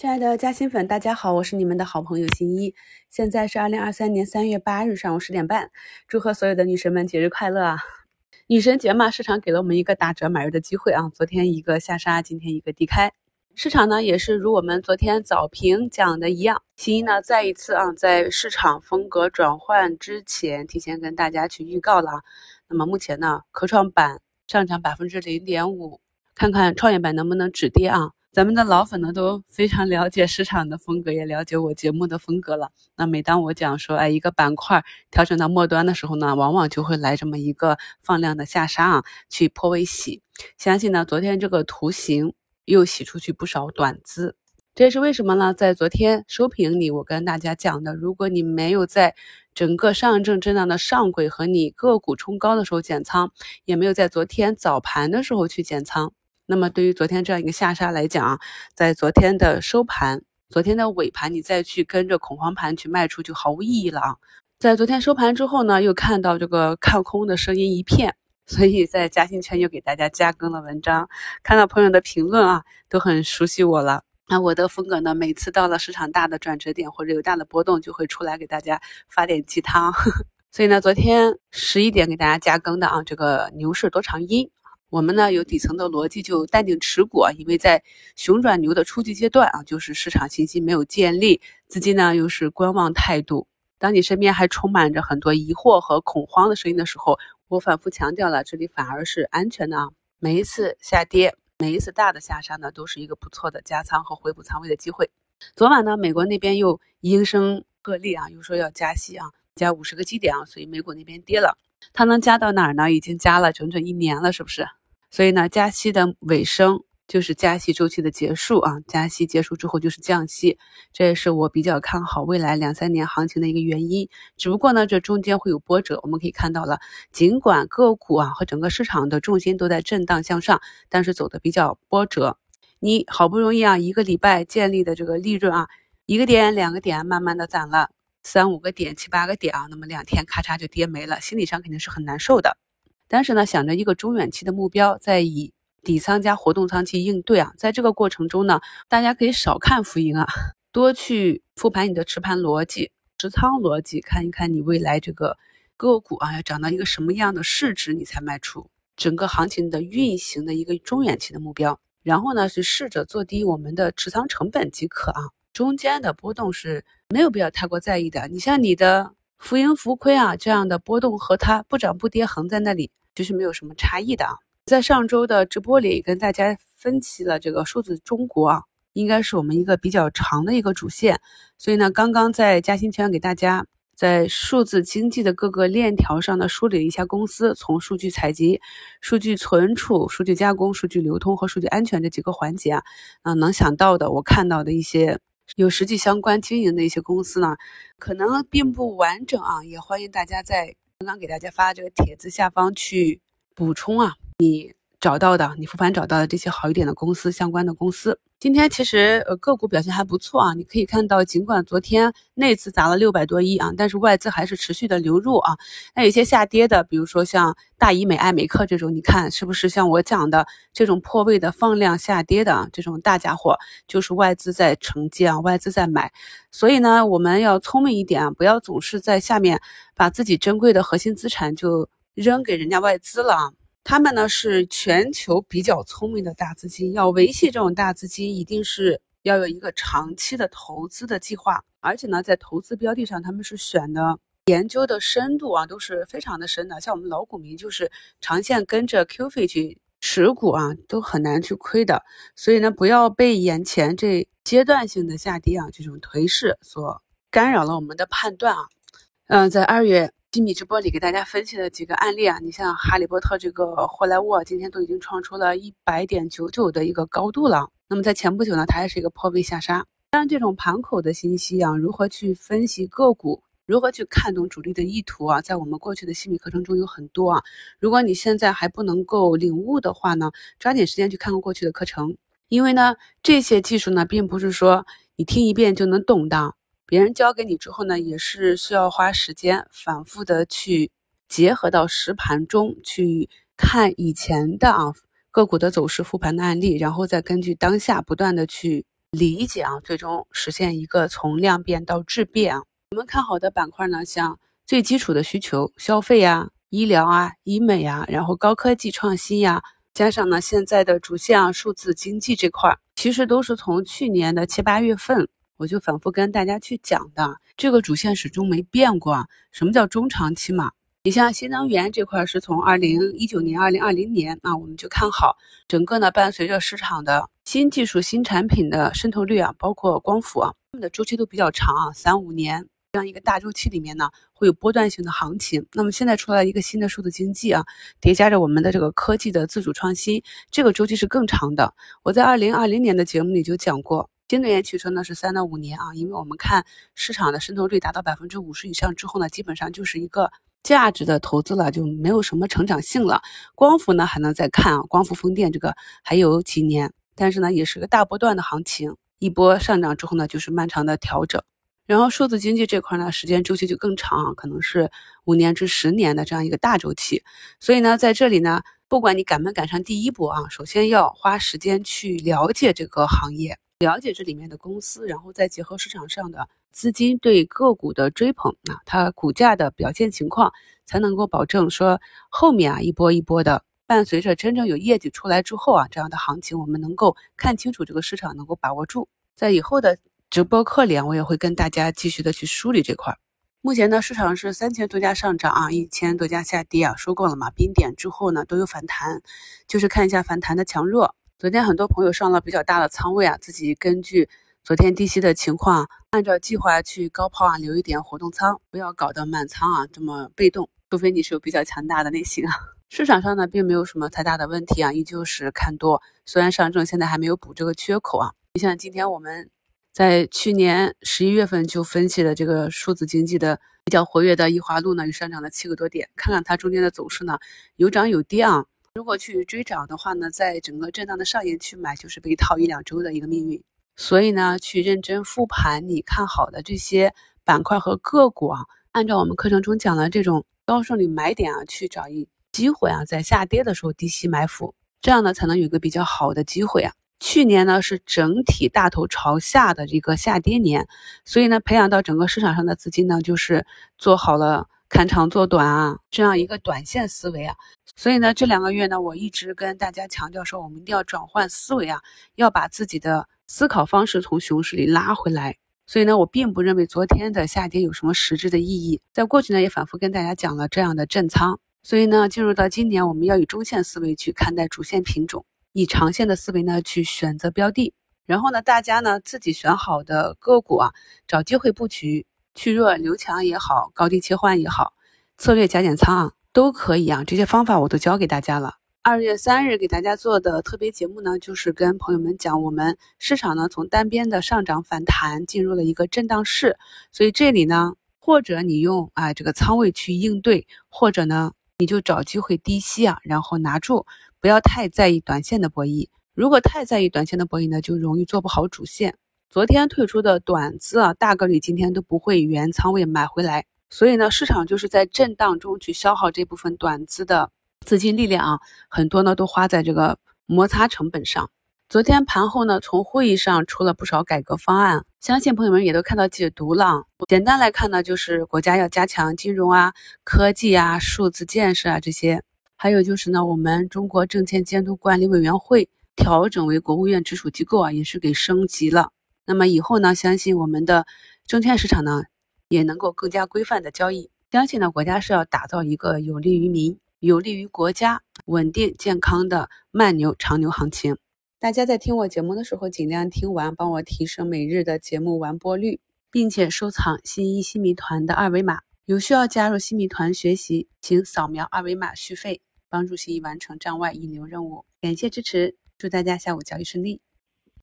亲爱的嘉兴粉，大家好，我是你们的好朋友新一。现在是二零二三年三月八日上午十点半，祝贺所有的女神们节日快乐啊！女神节嘛，市场给了我们一个打折买入的机会啊。昨天一个下杀，今天一个低开，市场呢也是如我们昨天早评讲的一样，新一呢再一次啊在市场风格转换之前，提前跟大家去预告了啊。那么目前呢，科创板上涨百分之零点五，看看创业板能不能止跌啊？咱们的老粉呢都非常了解市场的风格，也了解我节目的风格了。那每当我讲说，哎，一个板块调整到末端的时候呢，往往就会来这么一个放量的下杀啊，去破位洗。相信呢，昨天这个图形又洗出去不少短资，这也是为什么呢？在昨天收评里，我跟大家讲的，如果你没有在整个上证震荡的上轨和你个股冲高的时候减仓，也没有在昨天早盘的时候去减仓。那么对于昨天这样一个下杀来讲，在昨天的收盘、昨天的尾盘，你再去跟着恐慌盘去卖出就毫无意义了啊。在昨天收盘之后呢，又看到这个看空的声音一片，所以在嘉兴圈又给大家加更了文章。看到朋友的评论啊，都很熟悉我了。那我的风格呢，每次到了市场大的转折点或者有大的波动，就会出来给大家发点鸡汤。所以呢，昨天十一点给大家加更的啊，这个牛市多长阴。我们呢有底层的逻辑，就淡定持股啊，因为在熊转牛的初级阶段啊，就是市场信心没有建立，资金呢又是观望态度。当你身边还充满着很多疑惑和恐慌的声音的时候，我反复强调了，这里反而是安全的啊。每一次下跌，每一次大的下杀呢，都是一个不错的加仓和回补仓位的机会。昨晚呢，美国那边又应声鹤唳啊，又说要加息啊，加五十个基点啊，所以美股那边跌了。它能加到哪儿呢？已经加了整整一年了，是不是？所以呢，加息的尾声就是加息周期的结束啊！加息结束之后就是降息，这也是我比较看好未来两三年行情的一个原因。只不过呢，这中间会有波折。我们可以看到了，尽管个股啊和整个市场的重心都在震荡向上，但是走的比较波折。你好不容易啊一个礼拜建立的这个利润啊，一个点两个点，慢慢的攒了三五个点七八个点啊，那么两天咔嚓就跌没了，心理上肯定是很难受的。但是呢，想着一个中远期的目标，在以底仓加活动仓去应对啊，在这个过程中呢，大家可以少看浮盈啊，多去复盘你的持盘逻辑、持仓逻辑，看一看你未来这个个股啊要涨到一个什么样的市值你才卖出，整个行情的运行的一个中远期的目标，然后呢是试着做低我们的持仓成本即可啊，中间的波动是没有必要太过在意的。你像你的浮盈浮亏啊这样的波动和它不涨不跌横在那里。就是没有什么差异的啊，在上周的直播里跟大家分析了这个数字中国啊，应该是我们一个比较长的一个主线，所以呢，刚刚在嘉兴圈给大家在数字经济的各个链条上呢梳理了一下公司，从数据采集、数据存储、数据加工、数据流通和数据安全这几个环节啊，啊能想到的，我看到的一些有实际相关经营的一些公司呢，可能并不完整啊，也欢迎大家在。刚刚给大家发这个帖子下方去补充啊，你找到的，你复盘找到的这些好一点的公司，相关的公司。今天其实呃个股表现还不错啊，你可以看到，尽管昨天内资砸了六百多亿啊，但是外资还是持续的流入啊。那有些下跌的，比如说像大医美、爱美克这种，你看是不是像我讲的这种破位的放量下跌的这种大家伙，就是外资在承接啊，外资在买。所以呢，我们要聪明一点啊，不要总是在下面把自己珍贵的核心资产就扔给人家外资了啊。他们呢是全球比较聪明的大资金，要维系这种大资金，一定是要有一个长期的投资的计划，而且呢，在投资标的上，他们是选的研究的深度啊，都是非常的深的。像我们老股民，就是长线跟着 Q 费去持股啊，都很难去亏的。所以呢，不要被眼前这阶段性的下跌啊，这种颓势所干扰了我们的判断啊。嗯，在二月。吉米直播里给大家分析的几个案例啊，你像哈利波特这个霍莱沃，今天都已经创出了一百点九九的一个高度了。那么在前不久呢，它也是一个破位下杀。当然，这种盘口的信息啊，如何去分析个股，如何去看懂主力的意图啊，在我们过去的心理课程中有很多啊。如果你现在还不能够领悟的话呢，抓紧时间去看看过去的课程，因为呢，这些技术呢，并不是说你听一遍就能懂的。别人教给你之后呢，也是需要花时间反复的去结合到实盘中去看以前的啊个股的走势复盘的案例，然后再根据当下不断的去理解啊，最终实现一个从量变到质变啊。我们看好的板块呢，像最基础的需求，消费呀、医疗啊、医美呀，然后高科技创新呀，加上呢现在的主线啊，数字经济这块，其实都是从去年的七八月份。我就反复跟大家去讲的，这个主线始终没变过。什么叫中长期嘛？你像新能源这块，是从二零一九年、二零二零年啊，我们就看好整个呢，伴随着市场的新技术、新产品的渗透率啊，包括光伏啊，它们的周期都比较长啊，三五年这样一个大周期里面呢，会有波段性的行情。那么现在出来一个新的数字经济啊，叠加着我们的这个科技的自主创新，这个周期是更长的。我在二零二零年的节目里就讲过。新能源汽车呢是三到五年啊，因为我们看市场的渗透率达到百分之五十以上之后呢，基本上就是一个价值的投资了，就没有什么成长性了。光伏呢还能再看啊，光伏风电这个还有几年，但是呢也是个大波段的行情，一波上涨之后呢就是漫长的调整。然后数字经济这块呢时间周期就更长，可能是五年至十年的这样一个大周期。所以呢在这里呢，不管你赶没赶上第一波啊，首先要花时间去了解这个行业。了解这里面的公司，然后再结合市场上的资金对个股的追捧啊，它股价的表现情况，才能够保证说后面啊一波一波的，伴随着真正有业绩出来之后啊，这样的行情我们能够看清楚这个市场，能够把握住。在以后的直播课里，我也会跟大家继续的去梳理这块。目前呢，市场是三千多家上涨啊，一千多家下跌啊，说过了嘛，冰点之后呢都有反弹，就是看一下反弹的强弱。昨天很多朋友上了比较大的仓位啊，自己根据昨天低吸的情况，按照计划去高抛啊，留一点活动仓，不要搞得满仓啊，这么被动。除非你是有比较强大的内心啊。市场上呢，并没有什么太大的问题啊，依旧是看多。虽然上证现在还没有补这个缺口啊。你像今天我们在去年十一月份就分析了这个数字经济的比较活跃的易华路呢，又上涨了七个多点。看看它中间的走势呢，有涨有跌啊。如果去追涨的话呢，在整个震荡的上沿去买，就是被套一两周的一个命运。所以呢，去认真复盘你看好的这些板块和个股啊，按照我们课程中讲的这种高胜率买点啊，去找一机会啊，在下跌的时候低吸埋伏，这样呢才能有个比较好的机会啊。去年呢是整体大头朝下的一个下跌年，所以呢，培养到整个市场上的资金呢，就是做好了。看长做短啊，这样一个短线思维啊，所以呢，这两个月呢，我一直跟大家强调说，我们一定要转换思维啊，要把自己的思考方式从熊市里拉回来。所以呢，我并不认为昨天的下跌有什么实质的意义。在过去呢，也反复跟大家讲了这样的震仓。所以呢，进入到今年，我们要以中线思维去看待主线品种，以长线的思维呢去选择标的。然后呢，大家呢自己选好的个股啊，找机会布局。去弱留强也好，高低切换也好，策略加减仓啊都可以啊，这些方法我都教给大家了。二月三日给大家做的特别节目呢，就是跟朋友们讲，我们市场呢从单边的上涨反弹进入了一个震荡市，所以这里呢，或者你用啊这个仓位去应对，或者呢你就找机会低吸啊，然后拿住，不要太在意短线的博弈。如果太在意短线的博弈呢，就容易做不好主线。昨天退出的短资啊，大概率今天都不会原仓位买回来，所以呢，市场就是在震荡中去消耗这部分短资的资金力量啊，很多呢都花在这个摩擦成本上。昨天盘后呢，从会议上出了不少改革方案，相信朋友们也都看到解读了。简单来看呢，就是国家要加强金融啊、科技啊、数字建设啊这些，还有就是呢，我们中国证券监督管理委员会调整为国务院直属机构啊，也是给升级了。那么以后呢，相信我们的证券市场呢，也能够更加规范的交易。相信呢，国家是要打造一个有利于民、有利于国家、稳定健康的慢牛长牛行情。大家在听我节目的时候，尽量听完，帮我提升每日的节目完播率，并且收藏新一新米团的二维码。有需要加入新米团学习，请扫描二维码续费，帮助新一完成站外引流任务。感谢支持，祝大家下午交易顺利。